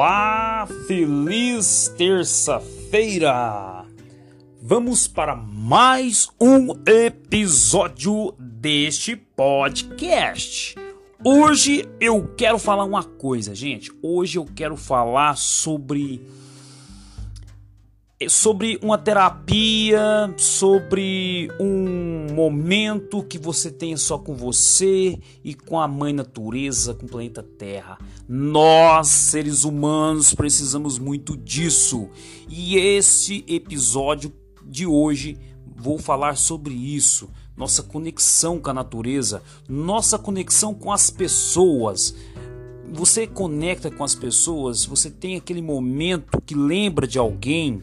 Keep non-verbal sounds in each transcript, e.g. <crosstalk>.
Olá, feliz terça-feira! Vamos para mais um episódio deste podcast. Hoje eu quero falar uma coisa, gente. Hoje eu quero falar sobre sobre uma terapia, sobre um momento que você tem só com você e com a mãe natureza, com o planeta Terra. Nós, seres humanos, precisamos muito disso. E este episódio de hoje vou falar sobre isso. Nossa conexão com a natureza, nossa conexão com as pessoas. Você conecta com as pessoas, você tem aquele momento que lembra de alguém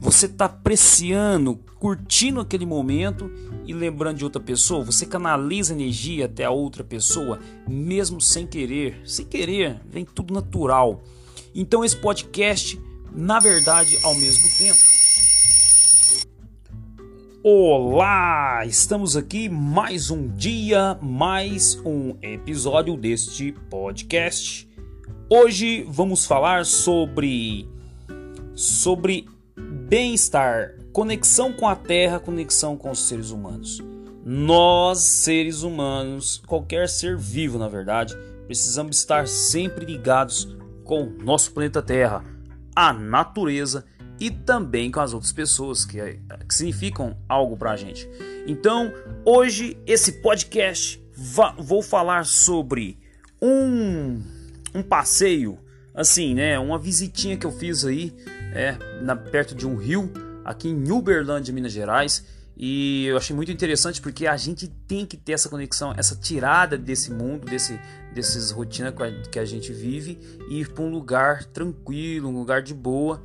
você está apreciando, curtindo aquele momento e lembrando de outra pessoa. Você canaliza energia até a outra pessoa, mesmo sem querer. Sem querer, vem tudo natural. Então, esse podcast, na verdade, ao mesmo tempo. Olá! Estamos aqui mais um dia, mais um episódio deste podcast. Hoje vamos falar sobre sobre bem-estar, conexão com a Terra, conexão com os seres humanos. Nós, seres humanos, qualquer ser vivo, na verdade, precisamos estar sempre ligados com o nosso planeta Terra, a natureza e também com as outras pessoas que, que significam algo para a gente. Então, hoje, esse podcast, vou falar sobre um, um passeio, assim, né? Uma visitinha que eu fiz aí é, na, perto de um rio, aqui em Uberlândia, Minas Gerais. E eu achei muito interessante porque a gente tem que ter essa conexão, essa tirada desse mundo, desse, dessas rotinas que a gente vive e ir para um lugar tranquilo, um lugar de boa,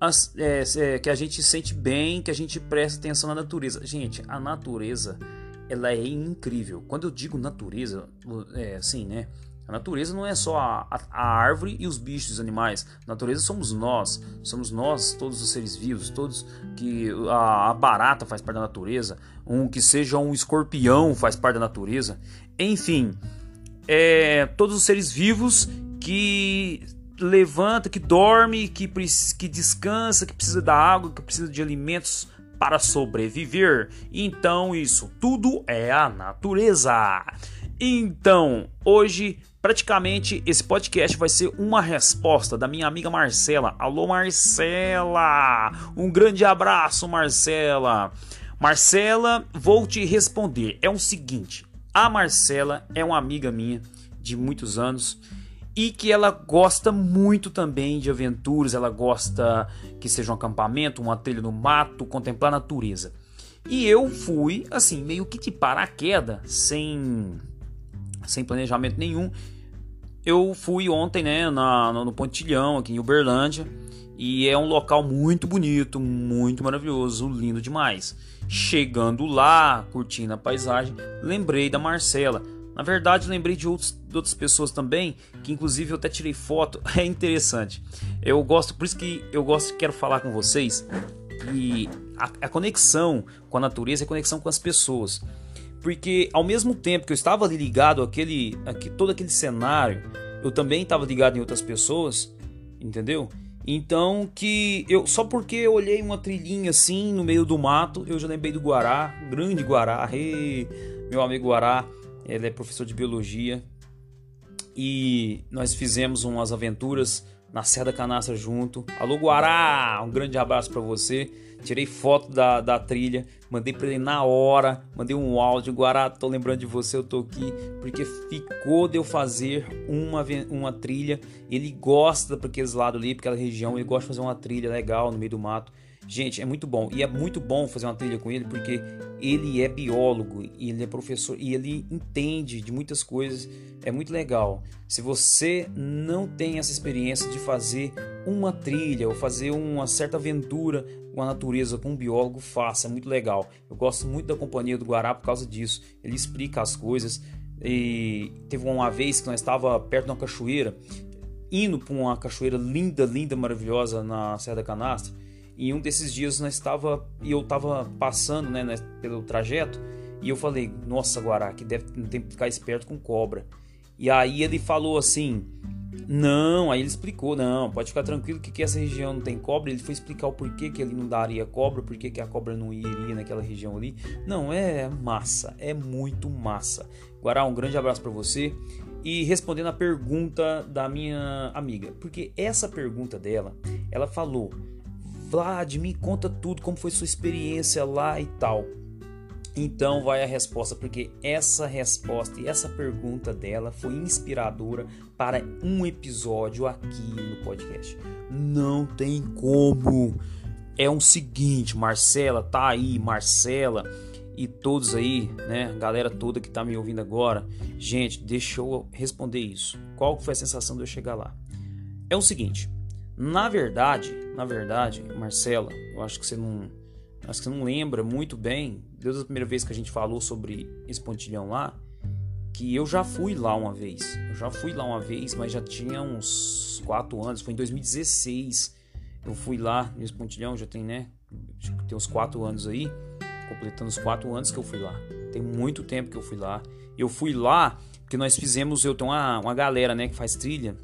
as, é, é, que a gente sente bem, que a gente presta atenção na natureza. Gente, a natureza ela é incrível. Quando eu digo natureza, é assim, né? A natureza não é só a, a, a, árvore e os bichos, os animais. A natureza somos nós, somos nós, todos os seres vivos, todos que a, a, barata faz parte da natureza, um que seja um escorpião faz parte da natureza. Enfim, é, todos os seres vivos que levanta, que dorme, que, que descansa, que precisa da água, que precisa de alimentos para sobreviver. Então isso tudo é a natureza. Então, hoje Praticamente esse podcast vai ser uma resposta da minha amiga Marcela. Alô Marcela! Um grande abraço, Marcela. Marcela, vou te responder. É o seguinte: a Marcela é uma amiga minha de muitos anos e que ela gosta muito também de aventuras, ela gosta que seja um acampamento, uma trilha no mato, contemplar a natureza. E eu fui assim, meio que de paraquedas, sem sem planejamento nenhum. Eu fui ontem, né, na, no Pontilhão, aqui em Uberlândia, e é um local muito bonito, muito maravilhoso, lindo demais. Chegando lá, curtindo a paisagem, lembrei da Marcela. Na verdade, lembrei de, outros, de outras pessoas também, que inclusive eu até tirei foto. <laughs> É interessante. Eu gosto, por isso que eu gosto, quero falar com vocês e a, a conexão com a natureza é a conexão com as pessoas porque ao mesmo tempo que eu estava ali ligado àquele, àquele, todo aquele cenário, eu também estava ligado em outras pessoas, entendeu? Então que eu só porque eu olhei uma trilhinha assim no meio do mato, eu já lembrei do Guará, grande Guará, <laughs> hey, meu amigo Guará, ele é professor de biologia e nós fizemos umas aventuras na Serra da Canastra junto. Alô Guará, um grande abraço para você. Tirei foto da, da trilha, mandei para ele na hora, mandei um áudio, Guará, tô lembrando de você, eu tô aqui, porque ficou de eu fazer uma, uma trilha. Ele gosta para aqueles lados ali, para aquela região, ele gosta de fazer uma trilha legal no meio do mato. Gente, é muito bom. E é muito bom fazer uma trilha com ele porque ele é biólogo e ele é professor e ele entende de muitas coisas. É muito legal. Se você não tem essa experiência de fazer uma trilha ou fazer uma certa aventura com a natureza com um biólogo, faça. É muito legal. Eu gosto muito da companhia do Guará por causa disso. Ele explica as coisas. E teve uma vez que nós estava perto de uma cachoeira, indo para uma cachoeira linda, linda, maravilhosa na Serra da Canastra e um desses dias nós estava e eu estava passando, né, né, pelo trajeto, e eu falei: "Nossa, Guará, que deve tem que ficar esperto com cobra". E aí ele falou assim: Não, aí ele explicou, não, pode ficar tranquilo que, que essa região não tem cobra. Ele foi explicar o porquê que ele não daria cobra, porquê que a cobra não iria naquela região ali. Não, é massa, é muito massa. Guará, um grande abraço para você. E respondendo a pergunta da minha amiga, porque essa pergunta dela, ela falou: Vlad, me conta tudo, como foi sua experiência lá e tal. Então vai a resposta, porque essa resposta e essa pergunta dela foi inspiradora para um episódio aqui no podcast. Não tem como. É um seguinte, Marcela, tá aí, Marcela e todos aí, né, galera toda que tá me ouvindo agora. Gente, deixa eu responder isso. Qual foi a sensação de eu chegar lá? É o seguinte, na verdade, na verdade, Marcela, eu acho que você não acho que você não lembra muito bem, desde a primeira vez que a gente falou sobre esse pontilhão lá, que eu já fui lá uma vez. Eu já fui lá uma vez, mas já tinha uns 4 anos, foi em 2016. Eu fui lá nesse pontilhão, já tem, né? Tem uns 4 anos aí, completando os 4 anos que eu fui lá. Tem muito tempo que eu fui lá. Eu fui lá porque nós fizemos, eu tenho uma, uma galera, né, que faz trilha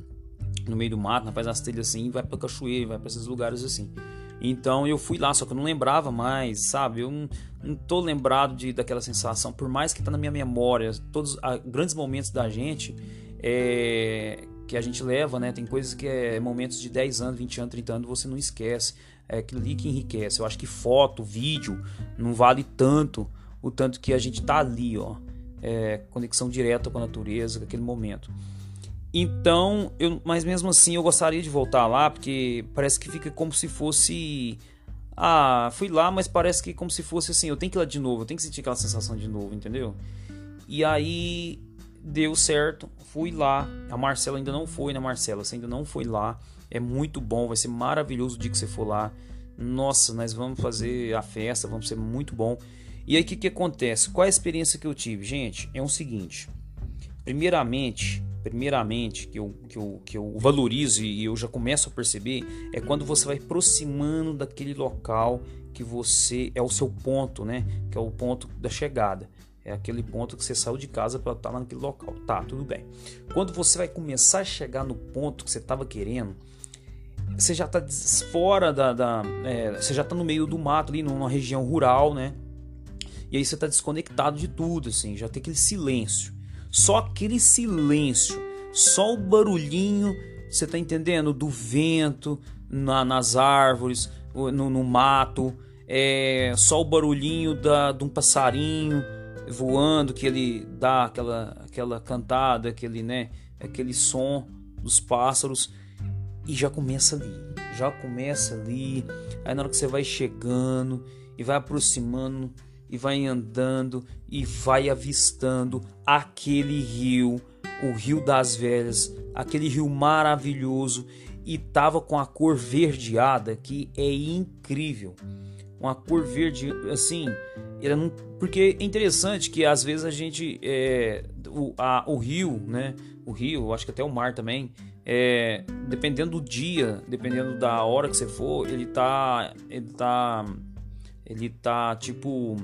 no meio do mato, faz as trilhas assim, vai para cachoeira, vai para esses lugares assim. Então eu fui lá, só que eu não lembrava mais, sabe? Eu não, não tô lembrado de, daquela sensação, por mais que tá na minha memória, todos os grandes momentos da gente é, que a gente leva, né? Tem coisas que é momentos de 10 anos, 20 anos, 30 anos, você não esquece. É aquilo ali que enriquece. Eu acho que foto, vídeo, não vale tanto o tanto que a gente tá ali, ó. É, conexão direta com a natureza, aquele momento. Então, eu, mas mesmo assim eu gostaria de voltar lá, porque parece que fica como se fosse. Ah, fui lá, mas parece que como se fosse assim, eu tenho que ir lá de novo, eu tenho que sentir aquela sensação de novo, entendeu? E aí deu certo, fui lá. A Marcela ainda não foi, né, Marcela? Você ainda não foi lá. É muito bom, vai ser maravilhoso o dia que você for lá. Nossa, nós vamos fazer a festa, vamos ser muito bom. E aí o que, que acontece? Qual a experiência que eu tive? Gente, é o seguinte. Primeiramente, primeiramente, que eu, que, eu, que eu valorizo e eu já começo a perceber, é quando você vai aproximando daquele local que você é o seu ponto, né? Que é o ponto da chegada. É aquele ponto que você saiu de casa para estar lá naquele local. Tá, tudo bem. Quando você vai começar a chegar no ponto que você estava querendo, você já está fora da. da é, você já está no meio do mato ali, numa região rural, né? E aí você está desconectado de tudo, assim, já tem aquele silêncio. Só aquele silêncio, só o barulhinho, você tá entendendo? Do vento na, nas árvores, no, no mato, é, só o barulhinho da, de um passarinho voando, que ele dá aquela, aquela cantada, aquele, né, aquele som dos pássaros e já começa ali, já começa ali. Aí na hora que você vai chegando e vai aproximando, e vai andando e vai avistando aquele rio, o Rio das Velhas, aquele rio maravilhoso e tava com a cor verdeada que é incrível. Uma cor verde assim, não, porque é interessante que às vezes a gente é, o, a, o rio, né? O rio, acho que até o mar também, é, dependendo do dia, dependendo da hora que você for, ele tá, ele tá ele tá tipo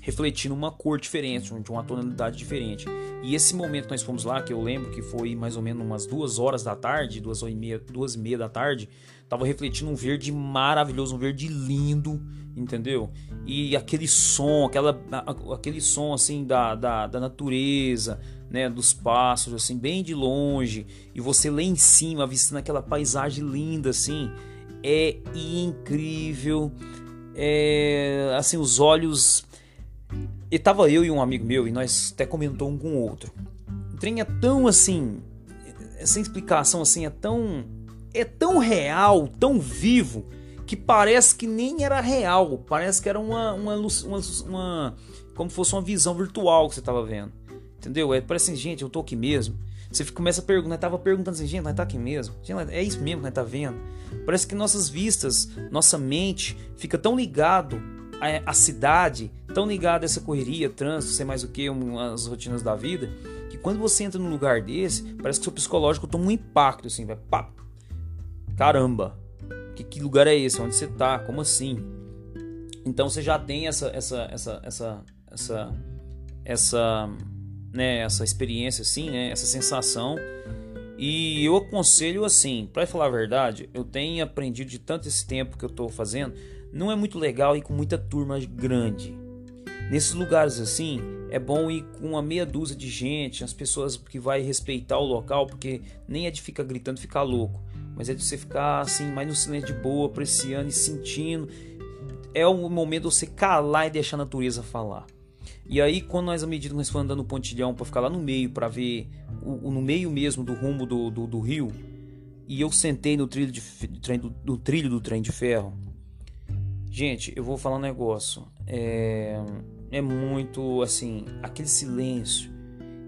refletindo uma cor diferente, de uma tonalidade diferente. E esse momento que nós fomos lá, que eu lembro que foi mais ou menos umas duas horas da tarde, duas e meia, duas e meia da tarde, tava refletindo um verde maravilhoso, um verde lindo, entendeu? E aquele som, aquela, aquele som assim da, da, da natureza, né, dos pássaros, assim, bem de longe, e você lá em cima, avistando aquela paisagem linda, assim, é incrível é, assim, os olhos. E tava eu e um amigo meu, e nós até comentou um com o outro. O trem é tão assim. Essa explicação assim é tão. É tão real, tão vivo, que parece que nem era real. Parece que era uma. uma, uma, uma como fosse uma visão virtual que você tava vendo. Entendeu? É, parece assim, gente, eu tô aqui mesmo. Você começa a perguntar, tava perguntando assim, gente, nós tá aqui mesmo? Gente, é isso mesmo que nós tá vendo? Parece que nossas vistas, nossa mente fica tão ligado à, à cidade, tão ligado a essa correria, trânsito, sei mais o que, as rotinas da vida, que quando você entra num lugar desse, parece que seu psicológico toma um impacto, assim, vai, pá, caramba, que, que lugar é esse? Onde você tá? Como assim? Então você já tem essa, essa, essa, essa, essa, essa né, essa experiência assim, né, essa sensação. E eu aconselho assim, para falar a verdade, eu tenho aprendido de tanto esse tempo que eu estou fazendo, não é muito legal ir com muita turma grande. Nesses lugares assim, é bom ir com uma meia dúzia de gente, as pessoas que vai respeitar o local, porque nem é de ficar gritando, ficar louco, mas é de você ficar assim, mais no silêncio de boa, apreciando e sentindo. É o momento de você calar e deixar a natureza falar. E aí, quando nós, à medida que nós fomos andando no pontilhão para ficar lá no meio, para ver o, o, no meio mesmo do rumo do, do, do, rio, e eu sentei no trilho, de, do, do trilho do trem de ferro. Gente, eu vou falar um negócio. É, é muito assim, aquele silêncio.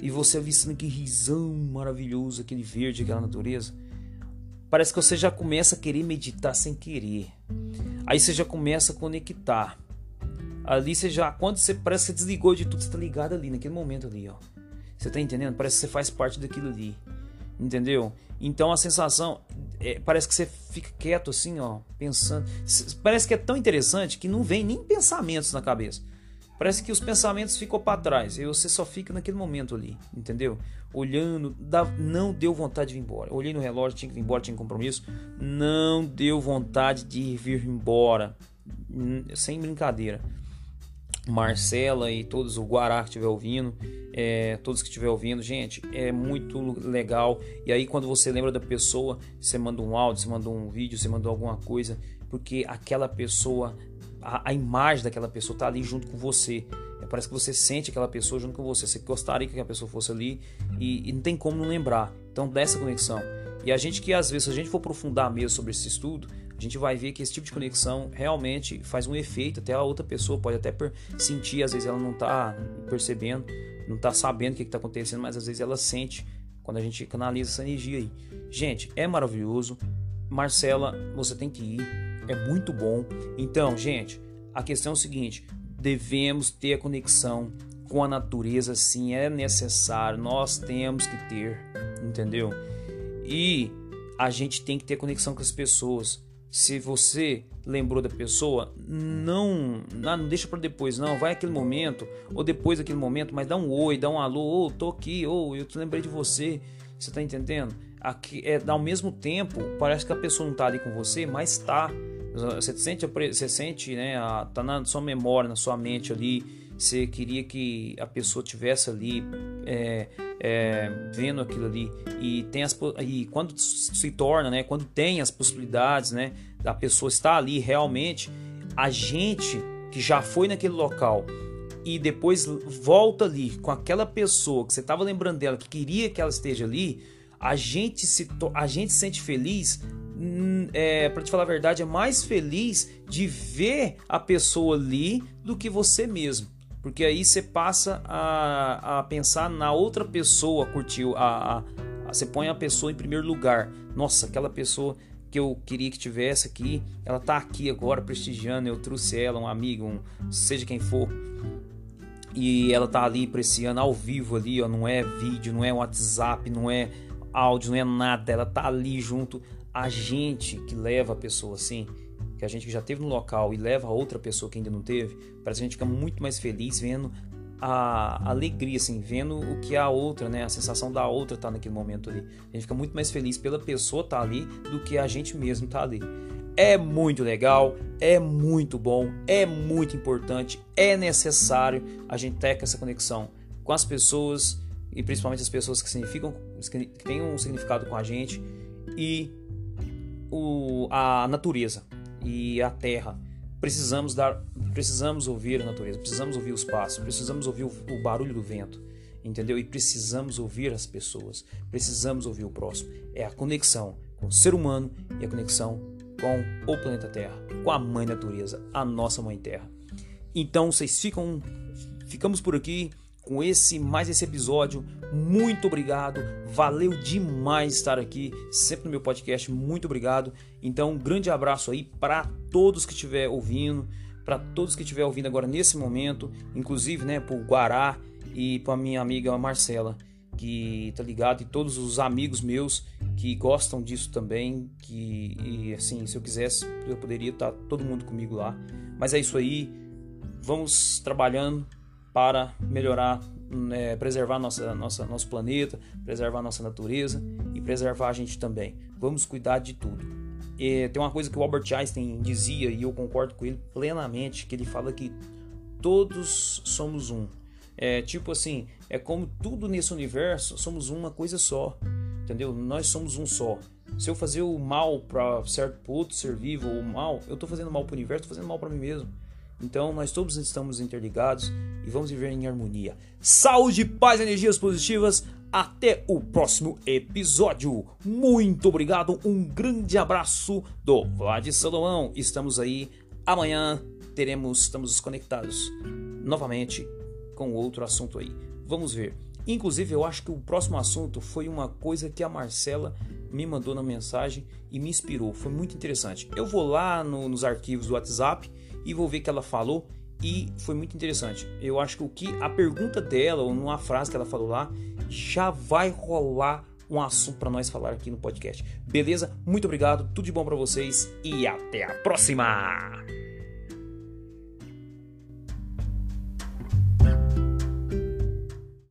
E você avistando aquele risão maravilhoso, aquele verde, aquela natureza. Parece que você já começa a querer meditar sem querer. Aí você já começa a conectar. Ali você já, quando você parece que você desligou de tudo, você tá ligado ali, naquele momento ali, ó. Você tá entendendo? Parece que você faz parte daquilo ali. Entendeu? Então a sensação é, parece que você fica quieto assim, ó, pensando. Parece que é tão interessante que não vem nem pensamentos na cabeça. Parece que os pensamentos ficam para trás e você só fica naquele momento ali, entendeu? Olhando, não deu vontade de vir embora. olhei no relógio, tinha que vir embora, tinha compromisso. Não deu vontade de vir embora. Hum, sem brincadeira. Marcela e todos, o Guará que estiver ouvindo, é, todos que estiver ouvindo, gente, é muito legal. E aí, quando você lembra da pessoa, você manda um áudio, você manda um vídeo, você manda alguma coisa, porque aquela pessoa, a, a imagem daquela pessoa está ali junto com você. É, parece que você sente aquela pessoa junto com você. Você gostaria que a pessoa fosse ali e, e não tem como não lembrar. Então, dessa conexão. E a gente que às vezes, se a gente for aprofundar mesmo sobre esse estudo, a gente vai ver que esse tipo de conexão realmente faz um efeito, até a outra pessoa pode até sentir, às vezes ela não está percebendo, não está sabendo o que está acontecendo, mas às vezes ela sente quando a gente canaliza essa energia aí. Gente, é maravilhoso. Marcela, você tem que ir, é muito bom. Então, gente, a questão é o seguinte: devemos ter a conexão com a natureza, sim, é necessário, nós temos que ter, entendeu? E a gente tem que ter conexão com as pessoas se você lembrou da pessoa, não, não deixa para depois, não. Vai aquele momento, ou depois daquele momento, mas dá um oi, dá um alô, ô, oh, tô aqui, ô, oh, eu te lembrei de você. Você tá entendendo? Aqui, é, ao mesmo tempo, parece que a pessoa não tá ali com você, mas tá. Você sente, você sente, né? A, tá na sua memória, na sua mente ali. Você queria que a pessoa tivesse ali é, é, vendo aquilo ali e tem as e quando se torna, né? Quando tem as possibilidades, né? Da pessoa estar ali realmente, a gente que já foi naquele local e depois volta ali com aquela pessoa que você estava lembrando dela, que queria que ela esteja ali, a gente se a gente se sente feliz hum, é, para te falar a verdade, é mais feliz de ver a pessoa ali do que você mesmo. Porque aí você passa a, a pensar na outra pessoa, curtiu, a, a, a, você põe a pessoa em primeiro lugar. Nossa, aquela pessoa que eu queria que tivesse aqui, ela tá aqui agora prestigiando, eu trouxe ela, um amigo, um, seja quem for. E ela tá ali apreciando ao vivo ali, ó, não é vídeo, não é WhatsApp, não é áudio, não é nada, ela tá ali junto a gente que leva a pessoa assim que a gente já teve no local e leva a outra pessoa que ainda não teve, parece que a gente fica muito mais feliz vendo a alegria, assim, vendo o que a outra, né, a sensação da outra tá naquele momento ali. A gente fica muito mais feliz pela pessoa tá ali do que a gente mesmo tá ali. É muito legal, é muito bom, é muito importante, é necessário a gente ter essa conexão com as pessoas e principalmente as pessoas que significam que têm um significado com a gente e o, a natureza e a terra. Precisamos dar, precisamos ouvir a natureza, precisamos ouvir os passos, precisamos ouvir o, o barulho do vento, entendeu? E precisamos ouvir as pessoas, precisamos ouvir o próximo. É a conexão com o ser humano e a conexão com o planeta Terra, com a mãe natureza, a nossa mãe Terra. Então vocês ficam, ficamos por aqui com esse mais esse episódio. Muito obrigado, valeu demais estar aqui, sempre no meu podcast. Muito obrigado. Então, um grande abraço aí para todos que estiver ouvindo, para todos que estiver ouvindo agora nesse momento, inclusive, né, para o Guará e para minha amiga Marcela, que tá ligado, e todos os amigos meus que gostam disso também, que e, assim, se eu quisesse, eu poderia estar tá todo mundo comigo lá. Mas é isso aí. Vamos trabalhando para melhorar, né, preservar nossa, nossa, nosso planeta, preservar nossa natureza e preservar a gente também. Vamos cuidar de tudo. E tem uma coisa que o Albert Einstein dizia e eu concordo com ele plenamente, que ele fala que todos somos um. É tipo assim, é como tudo nesse universo, somos uma coisa só. Entendeu? Nós somos um só. Se eu fazer o mal para certo outro ser vivo ou mal, eu estou fazendo mal para o universo, estou fazendo mal para mim mesmo. Então nós todos estamos interligados e vamos viver em harmonia. Saúde, paz, energias positivas. Até o próximo episódio. Muito obrigado. Um grande abraço do Vlad Salomão. Estamos aí amanhã. Teremos, estamos conectados novamente com outro assunto aí. Vamos ver. Inclusive, eu acho que o próximo assunto foi uma coisa que a Marcela me mandou na mensagem e me inspirou. Foi muito interessante. Eu vou lá no, nos arquivos do WhatsApp e vou ver o que ela falou e foi muito interessante. Eu acho que o que a pergunta dela ou numa frase que ela falou lá já vai rolar um assunto para nós falar aqui no podcast. Beleza? Muito obrigado, tudo de bom para vocês e até a próxima.